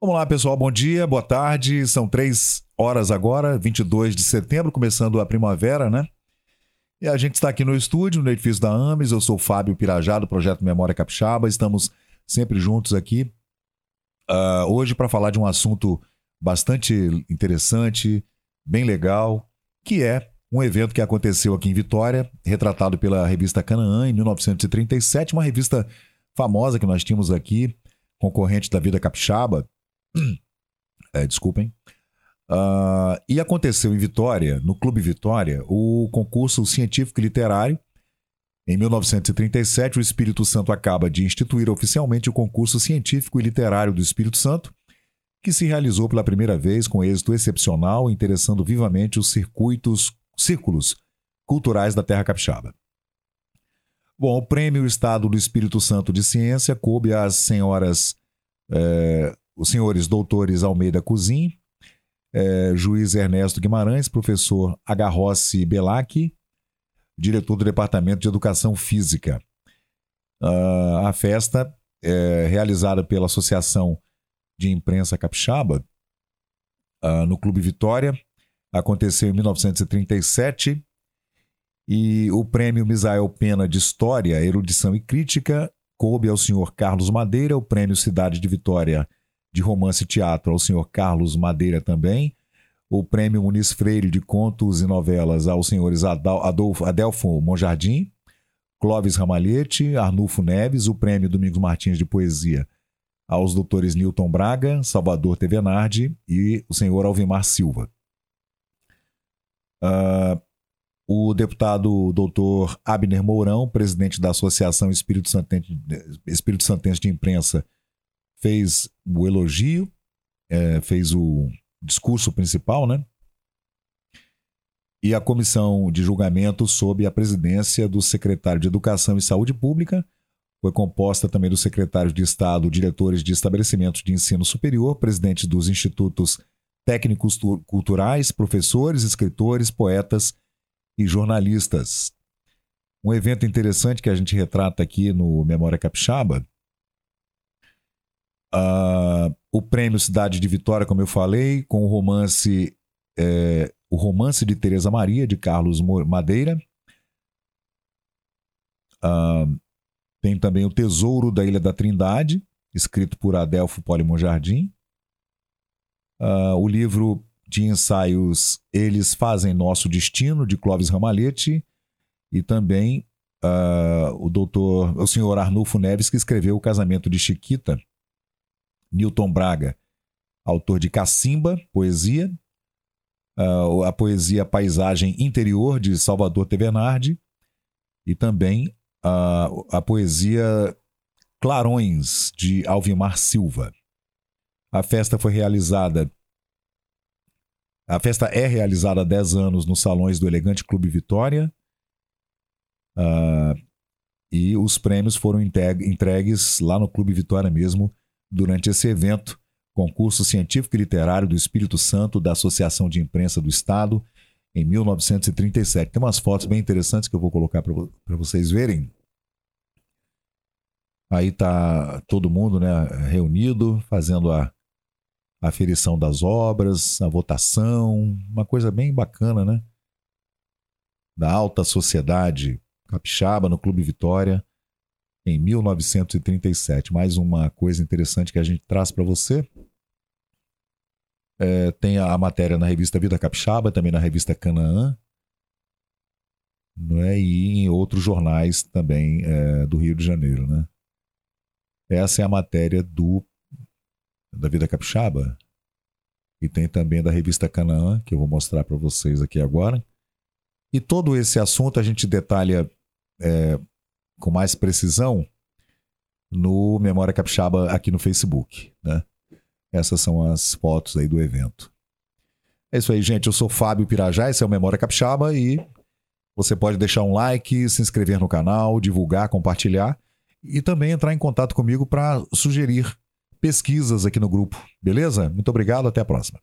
Vamos lá, pessoal. Bom dia, boa tarde. São três horas agora, 22 de setembro, começando a primavera, né? E a gente está aqui no estúdio, no edifício da AMES. Eu sou o Fábio Pirajá, do Projeto Memória Capixaba. Estamos sempre juntos aqui uh, hoje para falar de um assunto bastante interessante, bem legal, que é um evento que aconteceu aqui em Vitória, retratado pela revista Canaã em 1937, uma revista famosa que nós tínhamos aqui, concorrente da Vida Capixaba. É, desculpem. Uh, e aconteceu em Vitória, no Clube Vitória, o concurso científico e literário. Em 1937, o Espírito Santo acaba de instituir oficialmente o concurso científico e literário do Espírito Santo, que se realizou pela primeira vez com êxito excepcional, interessando vivamente os circuitos, círculos culturais da Terra Capixaba. Bom, o Prêmio Estado do Espírito Santo de Ciência coube às senhoras eh, os senhores doutores Almeida Cozin, é, juiz Ernesto Guimarães, professor Agarrossi Belac, diretor do Departamento de Educação Física. Uh, a festa é realizada pela Associação de Imprensa Capixaba, uh, no Clube Vitória, aconteceu em 1937 e o prêmio Misael Pena de História, Erudição e Crítica coube ao senhor Carlos Madeira, o prêmio Cidade de Vitória de romance e teatro ao senhor Carlos Madeira também, o prêmio Muniz Freire de contos e novelas aos senhores Adolfo, Adelfo Monjardim, Clóvis Ramalhete, Arnulfo Neves, o prêmio Domingos Martins de poesia aos doutores Newton Braga, Salvador Tevenardi e o senhor Alvimar Silva. Uh, o deputado doutor Abner Mourão, presidente da Associação Espírito Santense, Espírito Santense de Imprensa, fez o elogio, é, fez o discurso principal, né? E a comissão de julgamento, sob a presidência do secretário de Educação e Saúde Pública, foi composta também dos secretários de Estado, diretores de estabelecimentos de ensino superior, presidentes dos institutos técnicos culturais, professores, escritores, poetas e jornalistas. Um evento interessante que a gente retrata aqui no Memória Capixaba Uh, o prêmio Cidade de Vitória, como eu falei, com o romance é, O Romance de Teresa Maria, de Carlos Madeira. Uh, tem também O Tesouro da Ilha da Trindade, escrito por Adelfo Polimon Jardim. Uh, o livro de ensaios Eles Fazem Nosso Destino, de Clóvis Ramalhete. E também o doutor, o senhor Arnulfo Neves, que escreveu O Casamento de Chiquita, Newton Braga, autor de Cacimba, poesia, uh, a poesia Paisagem Interior, de Salvador Tevernardi, e também uh, a poesia Clarões, de Alvimar Silva. A festa foi realizada. A festa é realizada há 10 anos nos salões do Elegante Clube Vitória. Uh, e os prêmios foram entregues lá no Clube Vitória mesmo, durante esse evento, concurso científico e literário do Espírito Santo da Associação de Imprensa do Estado, em 1937. Tem umas fotos bem interessantes que eu vou colocar para vocês verem. Aí tá todo mundo né, reunido, fazendo a aferição das obras, a votação, uma coisa bem bacana, né? Da alta sociedade capixaba no Clube Vitória em 1937. Mais uma coisa interessante que a gente traz para você. É, tem a, matéria na revista Vida Capixaba, também na revista Canaã, não é? e em outros jornais também é, do Rio de Janeiro. Né? Essa é a matéria do da Vida Capixaba. E tem também da revista Canaã, que eu vou mostrar para vocês aqui agora. E todo esse assunto a gente detalha é, com mais precisão no Memória Capixaba aqui no Facebook, né? Essas são as fotos aí do evento. É isso aí, gente. Eu sou Fábio Pirajá, esse é o Memória Capixaba e você pode deixar um like, se inscrever no canal, divulgar, compartilhar e também entrar em contato comigo para sugerir pesquisas aqui no grupo. Beleza? Muito obrigado, até a próxima.